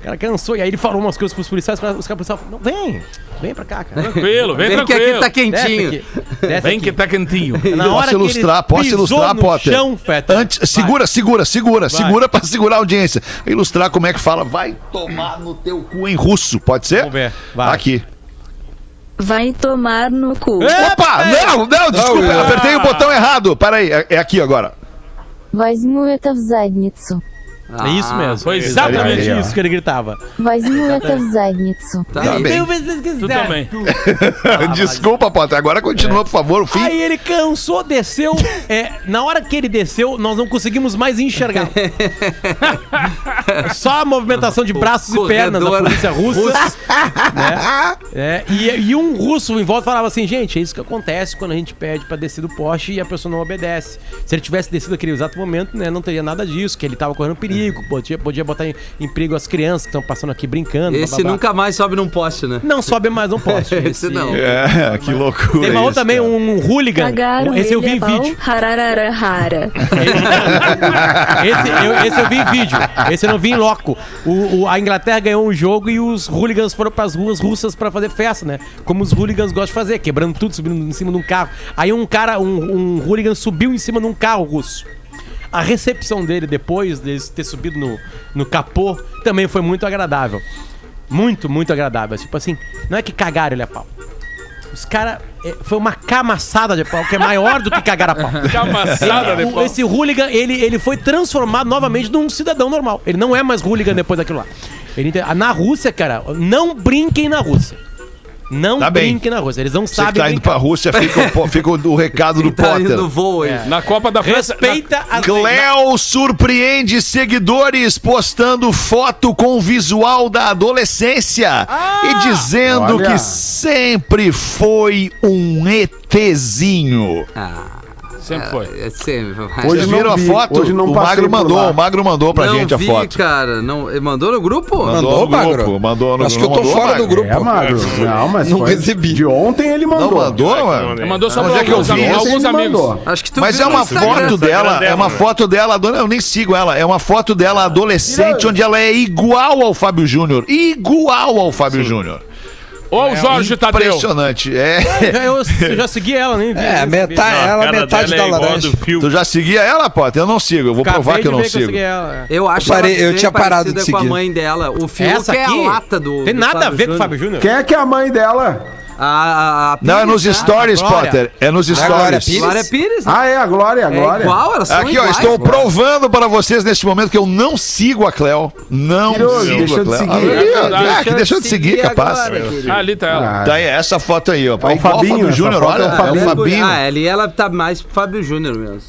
O cara cansou, e aí ele falou umas coisas pros policiais, os caras policiais falaram, não, vem, vem pra cá, cara. Tranquilo, vem, Vem que tranquilo. aqui tá Desce quentinho. aqui, desce Vem aqui. que tá quentinho. Na hora Posso que ele ilustrar, posso pisou ilustrar, no Potter? Chão, Feta. Antes, segura, segura, segura, Vai. segura pra segurar a audiência. Ilustrar como é que fala, vai tomar no teu cu em russo, pode ser? Vamos ver, vai. Aqui. Vai tomar no cu. Opa, não, não, desculpa, Não, eu apertei o botão errado. Para aí, é, é aqui agora. Возьму это в задницу. Ah, é isso ah, mesmo. Foi exatamente aí, isso que ele gritava. Vozinha Kazanitsu. Tá tá bem. Tu também. Ah, Desculpa, Potter. Agora continua, é. por favor, o fim. Aí ele cansou, desceu. É, na hora que ele desceu, nós não conseguimos mais enxergar. Só a movimentação de braços o e pernas da polícia russa. né? é, e, e, um russo em volta falava assim, gente, é isso que acontece quando a gente pede pra descer do poste e a pessoa não obedece. Se ele tivesse descido aquele exato momento, né, não teria nada disso, que ele tava correndo perigo podia, podia botar em, em perigo as crianças que estão passando aqui brincando. Esse bababá. nunca mais sobe num poste, né? Não sobe mais um poste. Esse não. É, que loucura. Tem uma outra isso, também, cara. um, hooligan. Cagar Esse eu vi em pau, vídeo. hararara, rara. Esse eu, esse eu vi em vídeo. Esse eu não vi em loco. O, o- a Inglaterra ganhou um jogo e os hooligans foram pras ruas russas pra fazer festa, né? Como os hooligans gostam de fazer, quebrando tudo, subindo em cima de um carro. Aí um cara, um, um hooligan subiu em cima de um carro russo. A recepção dele depois de ter subido no, no capô também foi muito agradável. Muito, muito agradável. Tipo assim, não é que cagaram ele a pau. Os caras. Foi uma camaçada de pau, que é maior do que cagar a pau. Camaçada de O- pau. Esse hooligan, ele, ele foi transformado novamente num cidadão normal. Ele não é mais hooligan depois daquilo lá. Ele, na Rússia, cara, não brinquem na Rússia. Não Tá bem. brinquem na Rússia. Eles não Você que sabem tá indo pra brincar. Rússia, fica, o fica o, o recado do Tá indo Potter. no voo aí. Na Copa da França. Respeita as Cléo surpreende seguidores postando foto com visual da adolescência e dizendo Olha. que sempre foi um ETzinho. Ah, Sempre foi. é sempre. Hoje Vocês viram a vi, foto? hoje não o passei Magro por mandou, lá. o Magro mandou pra não gente a vi, foto. cara. Não, ele mandou no grupo? Mandou Mandou, no grupo, Magro? mandou no Acho que eu tô mandou, fora do Magro? grupo. É, Magro. Não, mas Não foi recebi. De ontem ele Não mandou. mandou, mano? mandei. Mandou só Onde pra é que eu alguns, vi am- isso? alguns Ele amigos. mandou. Acho que tu Mas viu é no uma Instagram. foto dela, é uma foto dela, dona, eu nem sigo ela, é uma foto dela adolescente, onde ela é igual ao Fábio Júnior. Igual ao Fábio Júnior. Ou o Jorge Tadeu. Impressionante. É. Eu, eu já segui ela, nem vi. É, nem metade. A ela metade dela da é a laranja. Tu já seguia ela, Potter? Eu não sigo, eu vou Acabei provar que eu não sigo. segui ela. é. Eu acho Eu parei- ela eu tinha parado de parecida com a seguir. mãe dela. O Fiuk Essa é a lata do. tem do nada a Fábio ver com o Júnior. Fábio Júnior. Quem é que é a mãe dela? A, a, a Não, é nos Pires, né? stories, Glória. Potter. É nos Glória stories. Pires? Glória Pires, né? Ah, é a Glória, a É Glória. igual, elas são Aqui, ó, iguais. estou provando para vocês neste momento que eu não sigo a Cleo. Não Tirou, sigo deixou a de Cleo. seguir. Ah, verdade. ah, que deixou de seguir, capaz. agora, querido. Ah, ali tá ela. Ah, Tá aí, essa foto aí, ó. É o Fabinho, Júnior, olha. é o É. Fabinho. Ah, ali ela tá mais pro Fábio Júnior mesmo.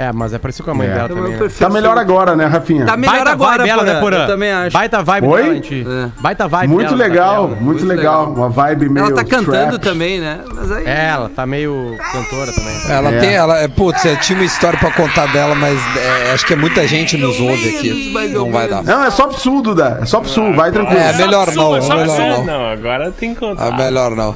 É, mas é parecido com a mãe É. dela Então, também. né? prefiro Tá melhor ser- agora, né, Rafinha? Tá melhor Baita agora, vibe dela, né, Porã? Eu também acho. Baita vibe Oi? dela, gente. É. Baita vibe Muito dela, legal, muito, Muito legal. legal. Uma vibe meio. Ela tá cantando trap. também, né? Mas aí... É, ela tá meio cantora também. Ela É. tem, ela, é, putz, eu tinha uma história pra contar dela, mas é, acho que é muita gente nos ouve aqui. mais ou Não vai dar. Não, é só pro sul, Duda. É só pro sul, vai tranquilo. É, melhor não, É só melhor absurdo. não. Não, agora tem que contar. Ah, melhor não.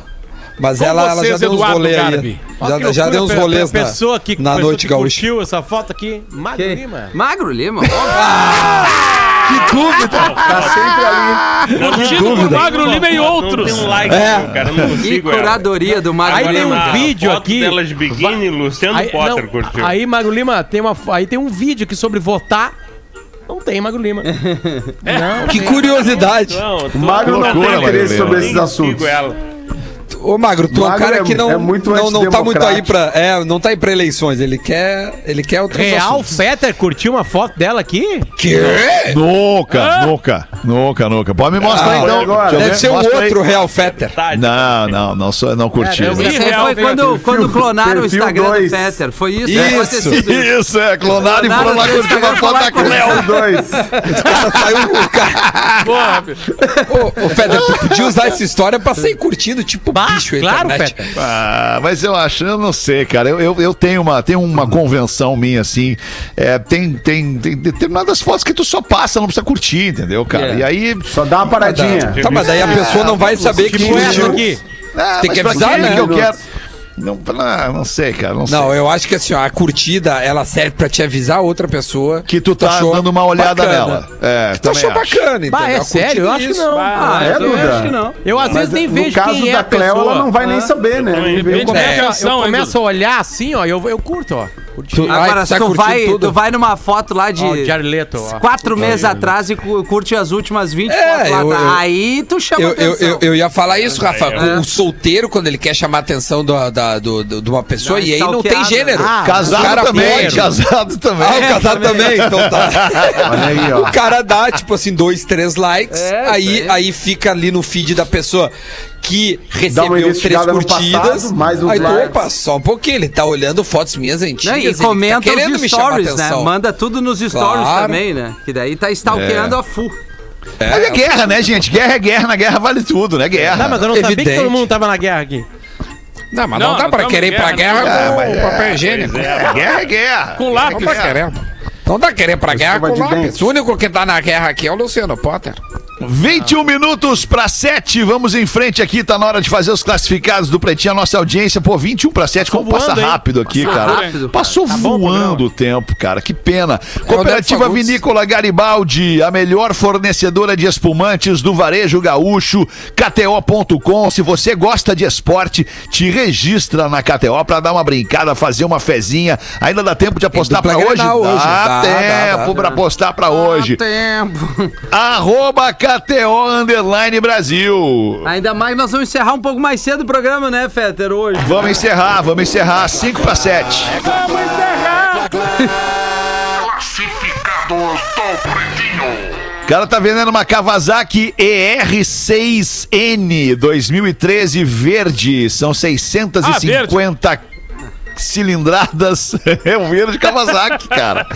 Mas Com ela, ela já vocês, deu uns Eduardo rolês aí. Garbi. Ó, Já, que já deu uns rolês na, pessoa que, na pessoa noite que gaúcha. curtiu essa foto aqui, Magro Que? Lima. Magro Lima? Que dúvida! Tá sempre ali. Curtido por Magro Lima e outros. Não tem um like, É. meu, cara. Não Que consigo ela. curadoria do Magro Aí tem Lima. um vídeo aqui. dela de biquíni, Luciano Aí, Potter não, curtiu. aí, Magro Lima, tem uma, aí tem um vídeo aqui sobre votar. Não tem Magro Lima. Não, Que curiosidade! Não, Magro não tem interesse sobre Lima. esses assuntos. ela. Ô, Magro, tu é um Magro cara é- que não, é muito não, não tá muito aí pra. É, não tá aí pra eleições. Ele quer. Ele quer outros Real assuntos. Fetter curtiu uma foto dela aqui? Quê? Nunca, nunca, nunca, nunca. Pode me mostrar Ah, então. agora. Deve ver. ser um Mostra aí. outro Real Fetter. Não, não, não, sou, não curti. É, aí Real, foi quando, perfil- quando clonaram o Instagram dois. do Fetter. Foi isso? Isso. Sido isso. Isso, é, clonaram e foram lá curtir uma o foto da Instagram, Cleo. Dois. Saiu o cara. Porra, Ô, ô, Fetter, tu podia usar essa história pra sair curtindo, tipo Bah, bicho, claro, internet. Ah, mas eu acho, eu não sei, cara. Eu, eu, eu tenho, uma, tenho uma convenção minha, assim. É, tem, tem, tem determinadas fotos que tu só passa, não precisa curtir, entendeu, cara? É. E aí. Só dá uma paradinha. Tá, mas daí a pessoa não vai saber que Tipo essa curtiu. aqui. Ah, Tem que avisar, né? que eu quero. Não, ah, não sei, cara. Não, sei. Não, eu acho que assim, ó, a curtida, ela serve pra te avisar outra pessoa Que tu tá achou dando uma olhada bacana. nela. É, Que tu achou acho. bacana, entendeu? Bah, é sério? Eu curtida acho que isso. não. Ah, é, eu Duda? acho que não. Eu às vezes nem no vejo caso quem é da a Cleo, pessoa. ela não vai nem saber, né? Da é. Eu, atenção, eu começo a olhar assim, ó, eu, eu curto, ó. Tu- Ai, Agora, se tá tu vai, tudo? tu vai numa foto lá de Ó, o Jared Leto, ó. quatro meses atrás e cu- curte as últimas 20 É, fotos lá, eu- tá? eu- aí tu chama Eu, atenção. eu, eu ia falar isso, Rafa. É. O solteiro, quando ele quer chamar a atenção do, da, do, do- de uma pessoa, uma e aí não tem gênero. Ah, Casado O cara também, pode. casado também. Ah, o casado também, então tá. Olha aí, ó. O cara dá, tipo assim, dois, três likes, É, aí. aí fica ali no feed da pessoa que recebeu três curtidas. passado, mais uns aí tu, likes. opa, só um pouquinho, ele tá olhando fotos minhas antigas. Não, e tá comenta querendo os me chamar stories, né? Manda tudo nos stories Claro. também, né? Que daí tá stalkeando É. a full. Mas é guerra, né, gente? Guerra é guerra, na guerra vale tudo, né? Guerra. Tá, mas eu não sabia que Evidente. todo mundo tava na guerra aqui. Não, mas não, Não, dá não pra querer ir pra guerra, guerra não. com É, mas é. papel higiênico. Guerra é guerra. Com Não lápis. tá querendo. Não tá querendo ir pra guerra com lápis. dente. O único que tá na guerra aqui é o Luciano Potter. 21 minutos para 7, vamos em frente aqui, tá na hora de fazer os classificados do Pretinho, a nossa audiência, pô, 21 para 7, como voando, passa hein? rápido aqui, Passou cara. rápido, cara. Passou Tá voando o tempo, cara, que pena. Cooperativa. Vinícola Garibaldi, a melhor fornecedora de espumantes do varejo gaúcho, KTO.com, se você gosta de esporte, te registra na KTO para dar uma brincada, fazer uma fezinha, ainda dá tempo de apostar para hoje? Hoje. Dá Dá, tempo para apostar para hoje. Tempo. Arroba KTO Underline Brasil. Ainda mais nós vamos encerrar um pouco mais cedo o programa, né, Fetter, hoje. Vamos encerrar, vamos encerrar. 5 para 7. O cara tá vendendo uma Kawasaki ER6N 2013 verde. São 650 cilindradas. É o verde Kawasaki, cara.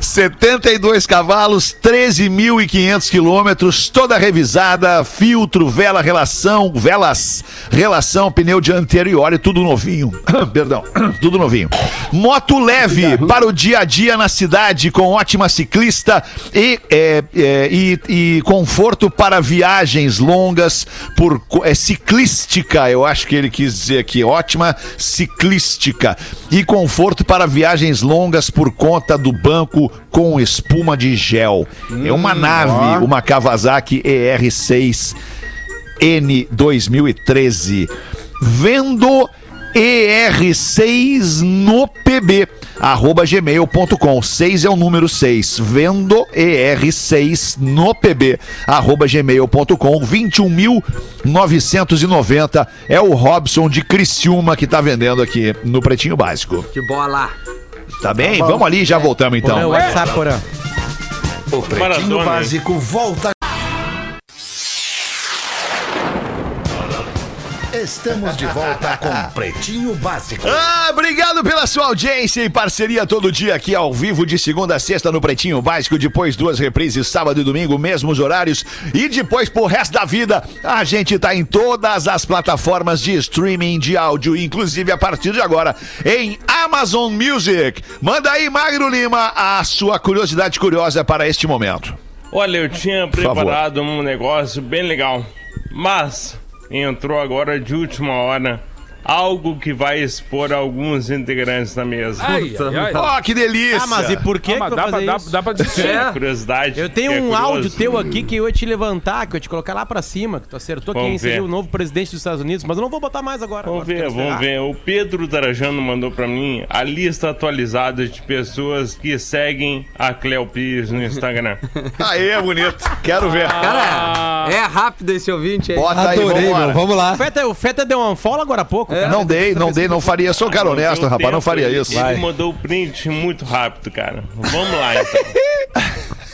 72 cavalos, 13.500 quilômetros, toda revisada, filtro, vela, relação, velas, relação, pneu dianteiro e óleo, tudo novinho. Perdão, tudo novinho. Moto leve para o dia a dia na cidade, com ótima ciclista e, é, é, e, e conforto para viagens longas por é ciclística, eu acho que ele quis dizer aqui, ótima ciclística e conforto para viagens longas por conta do banco com espuma de gel. é uma nave, ó. uma Kawasaki ER6 N 2013. Vendo ER6 no PB. Arroba gmail.com. 6 é o número 6. Vendo ER6 no PB. Arroba gmail.com. 21.990 é o Robson de Criciúma que tá vendendo aqui no Pretinho Básico. Que bola. Tá bem? Vamos ali já voltamos Porã, então. WhatsApp, Porã. O Pretinho Maratona, hein? Básico volta. Estamos de volta com Pretinho Básico. Ah, obrigado pela sua audiência e parceria todo dia aqui ao vivo de segunda a sexta no Pretinho Básico, depois duas reprises sábado e domingo, mesmos horários e depois pro resto da vida a gente tá em todas as plataformas de streaming de áudio, inclusive a partir de agora em Amazon Music. Manda aí, Magro Lima, a sua curiosidade curiosa para este momento. Olha, eu tinha preparado um negócio bem legal, mas entrou agora de última hora algo que vai expor alguns integrantes da mesa. Ai, ai, ai. Ó, que delícia! Ah, mas e por que, Ah, que mas dá, pra, dá, dá pra desistir. É. Curiosidade. Eu tenho é um curioso. áudio teu aqui que eu ia te levantar, que eu ia te colocar lá pra cima, que tu acertou Vamos quem seria ver. o novo presidente dos Estados Unidos, mas eu não vou botar mais agora. Vamos agora ver, vamos ver. O Pedro Trajano mandou pra mim a lista atualizada de pessoas que seguem a Cleo Pires no Instagram. Aê, bonito. Quero ver. Cara, é rápido esse ouvinte aí. Bota aí, Adorei, vambora. meu. Vamos lá. O Feta, o Feta deu um follow agora há pouco. Cara. Não dei, não dei, não faria. Sou cara honesto, rapaz, não faria ele- isso. Ele mandou o print muito rápido, cara. Vamos lá, então.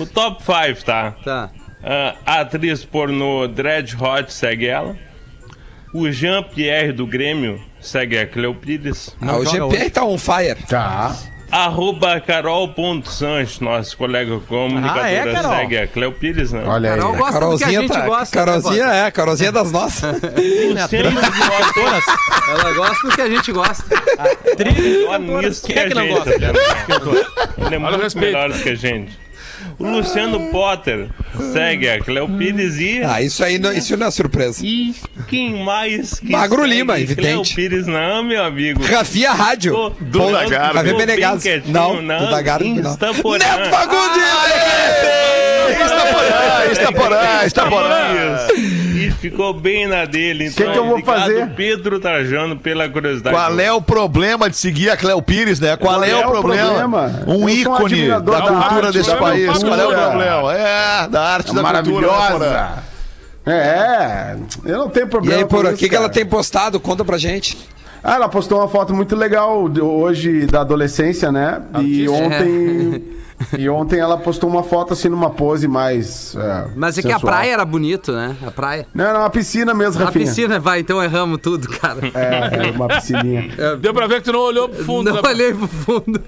o top 5, tá? Tá. Ah, a atriz pornô Dread Hot segue ela. O Jean-Pierre do Grêmio segue a Cleo Pires. Ah, o GPR tá on fire. Tá. Arroba Carol.Santos, nosso colega comunicadora, Ah, é, Carol? segue a Cleo Pires, né? Olha aí. Carol gosta do que a Carolzinha gente tá. gosta. Carolzinha né, é, Carolzinha das nossas. Né, atriz? Ela gosta do que a gente gosta. Atriz, cantoras. nisso Quem que é a que não gente, gosta? né? Ele é Olha muito melhor do que a gente. O Luciano Potter segue a Cleo Pires e... Ah, isso aí não, isso não é surpresa. E quem mais que Magro Lima, evidente. Pires não, meu amigo. Rafinha Rádio. Tô- Garbi. tô Javier bem Menegas. Não, não. Insta Porã. Neto Fagundes! Está porã, está porã, está porã. Isso. E ficou bem na dele. Então, que eu vou fazer? Pedro Trajano pela curiosidade. Qual é o problema de seguir a Cleo Pires, né? Qual é, é o problema? problema? Um Eu ícone da da cultura arte, desse país. Qual é o problema? É, da arte da cultura. né? Maravilhosa. É, eu não tenho E problema aí, por que, que ela tem postado? Conta pra gente. Ah, ela postou uma foto muito legal de- hoje da adolescência, né? E ontem. e ontem ela postou uma foto assim numa pose mais. é, Mas é que a sensual. praia era bonito, né? A praia. Não, era uma piscina mesmo, A Rafinha. piscina, vai, então erramos tudo, cara. É, é uma piscininha. Deu pra ver que tu não olhou pro fundo. Não né? olhei pro fundo.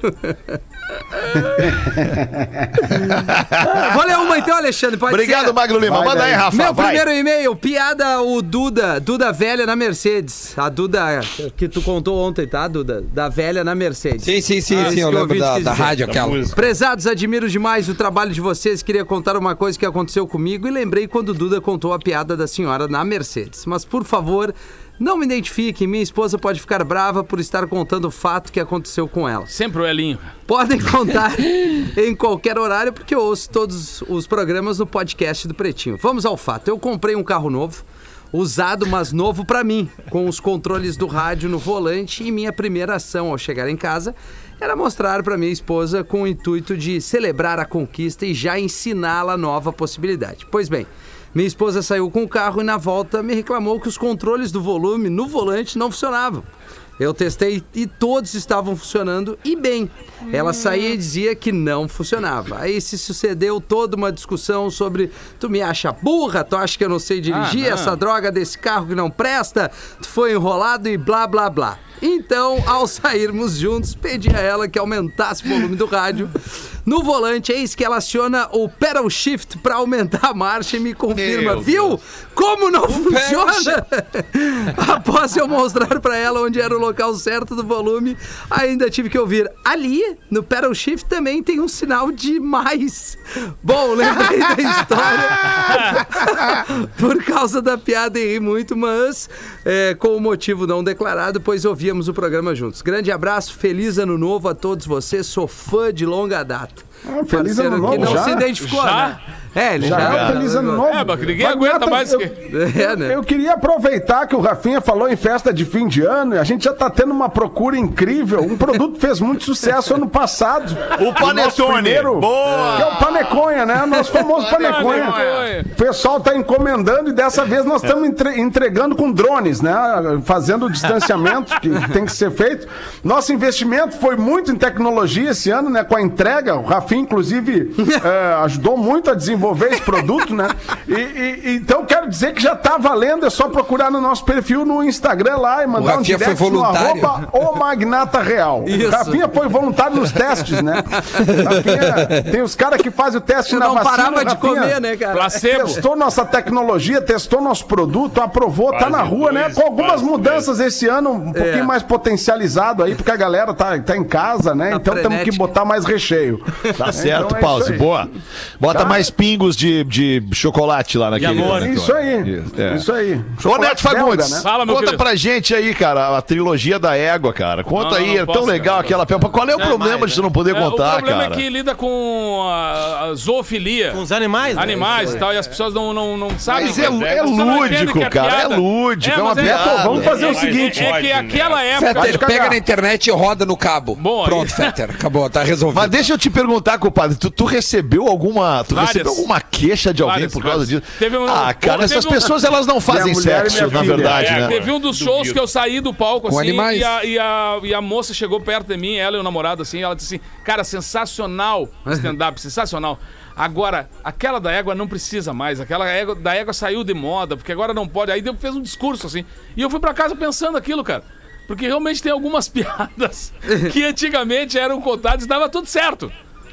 Vou ler uma então, Alexandre. Pode Obrigado, ser? Magro Lima. Vai Manda aí, daí. Rafa. Meu vai. primeiro e-mail, piada o Duda, Duda velha na Mercedes. A Duda que tu contou ontem, tá, Duda? Da velha na Mercedes. Sim, sim, sim, Ah, sim. Eu lembro da, da rádio aquela. música. Admiro demais o trabalho de vocês. Queria contar uma coisa que aconteceu comigo e lembrei quando o Duda contou a piada da senhora na Mercedes. Mas, por favor, não me identifiquem. Minha esposa pode ficar brava por estar contando o fato que aconteceu com ela. Sempre o Elinho. Podem contar em qualquer horário, porque eu ouço todos os programas no podcast do Pretinho. Vamos ao fato. Eu comprei um carro novo, usado, mas novo pra mim, com os controles do rádio no volante, e minha primeira ação ao chegar em casa era mostrar pra minha esposa com o intuito de celebrar a conquista e já ensiná-la a nova possibilidade. Pois bem, minha esposa saiu com o carro e na volta me reclamou que os controles do volume no volante não funcionavam. Eu testei e todos estavam funcionando e bem. Ela saía e dizia que não funcionava. Aí se sucedeu toda uma discussão sobre tu me acha burra, tu acha que eu não sei dirigir Ah, não. essa droga desse carro que não presta, tu foi enrolado e blá blá blá. Então, ao sairmos juntos, pedi a ela que aumentasse o volume do rádio. No volante, eis que ela aciona o pedal shift para aumentar a marcha e me confirma, Meu viu? Como não funciona? Após eu mostrar pra ela onde era o local certo do volume, ainda tive que ouvir. Ali, no pedal shift, também tem um sinal de mais. Bom, lembrei da história por causa da piada e ri muito, mas é, com o motivo não declarado, pois ouvíamos o programa juntos. Grande abraço, feliz ano novo a todos vocês, sou fã de longa data. Ah, feliz ano que novo, não já? se identificou, Já? né? É, ele Já já, é um feliz ano novo. É, mas ninguém Mas, aguenta Nata, mais eu- que. É, né? Eu queria aproveitar que o Rafinha falou em festa de fim de ano e a gente já tá tendo uma procura incrível. Um produto fez muito sucesso ano passado. O Panetone. primeiro, Boa. Que é o Paneconha, né? Nosso famoso Paneconha. Paneconha. O pessoal tá encomendando e dessa vez nós estamos entre- entregando com drones, né? Fazendo o distanciamento que tem que ser feito. Nosso investimento foi muito em tecnologia esse ano, né? Com a entrega. O Rafinha, inclusive, eh, ajudou muito a desenvolver desenvolver esse produto, né? E, e- então quero dizer que já tá valendo, é só procurar no nosso perfil no Instagram lá e mandar um Rafinha foi direct no voluntário. arroba o Magnata Real. Isso. Rafinha foi voluntário nos testes, né? Rafinha, tem os caras que fazem o teste Tu na não vacina. parava de Rafinha comer, né, cara? Placebo. Testou nossa tecnologia, testou nosso produto, aprovou, tá Quase na rua, né? dois, Com algumas mudanças esse ano, um pouquinho É. mais potencializado aí, porque a galera tá, tá em casa, né? Tá então temos que botar mais recheio. Tá certo, Então é Pause. Boa. Bota Tá. mais pingos de, de chocolate lá naquele. amor. Isso aí. É. Isso aí. Ô, Neto Fagundes, belga, né? Fala, meu conta querido. pra gente aí, cara, a trilogia da égua, cara. Conta Não, aí, não é tão posso, legal cara. aquela pepa. Qual é o é problema mais, de tu não poder É, contar, o problema cara? é que lida com a, a zoofilia. Com os animais, né? Animais e tal, e as pessoas não, não, não sabem. Mas é- é entendem lúdico, é cara, é lúdico, é uma piada. Vamos fazer o É, seguinte. É, é que Pode, aquela né? época. Fetter, pega na internet e roda no cabo. Pronto, Fetter, acabou, tá resolvido. Mas deixa eu te perguntar, compadre, tu, recebeu alguma, tu recebeu alguma queixa de alguém Várias, por causa várias. disso? Teve um- ah, cara, teve essas um- pessoas elas não fazem sexo, na verdade, É, né? Teve um dos shows Duvido. que eu saí do palco, Com assim, animais. e a, e, a, e a moça chegou perto de mim, ela e o namorado, assim, ela disse assim, cara, sensacional stand-up, sensacional. Agora, aquela da égua não precisa mais, aquela égua, da égua saiu de moda, porque agora não pode. Aí deu, fez um discurso, assim, e eu fui pra casa pensando aquilo, cara. Porque realmente tem algumas piadas que antigamente eram contadas e dava tudo certo.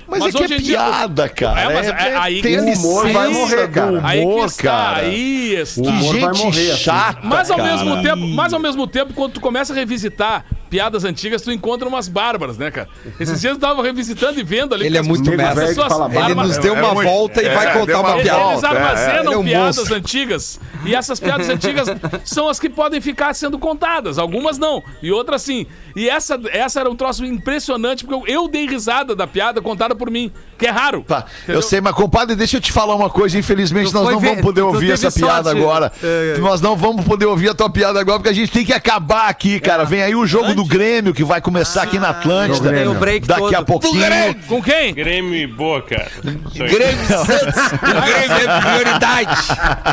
Mas, é que é em dia- piada, cara. É, mas é- aí tem que- a o humor licença vai morrer, cara. Aí que humor, está, cara. aí está. O humor vai gente morrer, assim. chata, Mas ao cara. mesmo tempo, mas ao mesmo tempo, quando tu começa a revisitar piadas antigas, tu encontra umas bárbaras, né, cara? Esses dias eu tava revisitando e vendo ali. Ele é muito mestre. Ele nos deu É uma muito- volta e é, vai deu contar uma uma Eles, piada. eles armazenam Ele é um piadas monstro. antigas e essas piadas antigas são as que podem ficar sendo contadas. Algumas não, e outras sim. E essa, essa era um troço impressionante, porque eu, eu dei risada da piada contada por mim, que é raro. Tá, eu sei, mas compadre, deixa eu te falar uma coisa. Infelizmente, Tu nós não ver- vamos poder ouvir essa piada sorte. agora. É, é. Nós não vamos poder ouvir a tua piada agora, porque a gente tem que acabar aqui, cara. Vem aí o jogo do Grêmio, que vai começar aqui na Atlântida. tem o break Daqui todo. a pouquinho. Com quem? Grêmio e Boca. Grêmio Santos. O Grêmio é prioridade.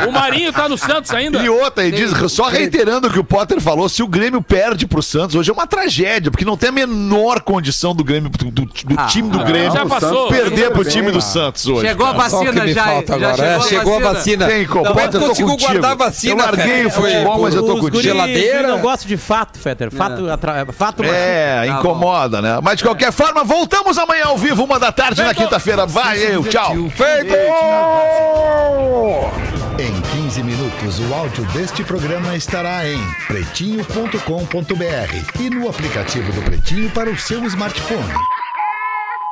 O Marinho tá no Santos ainda? E outra, e diz, só reiterando o que o Potter falou, se o Grêmio perde pro Santos, hoje é uma tragédia, porque não tem a menor condição do Grêmio, do, do- do Ah, time do não, Grêmio, já passou. perder pro Bem, time do. Santos hoje. Chegou a vacina já. já. É, chegou a vacina. Tem, Potter, eu tô contigo. guardar a vacina, Eu larguei o futebol, mas eu tô contigo. Geladeira. não gosto de fato, Fetter. Fato, atra... fato É, Tá incomoda, né? Mas de qualquer forma, voltamos amanhã ao vivo, uma da tarde na quinta-feira. Vai, eu, tchau. Feito! Em 15 minutos, o áudio deste programa estará em pretinho.com.br e no aplicativo do Pretinho para o seu smartphone.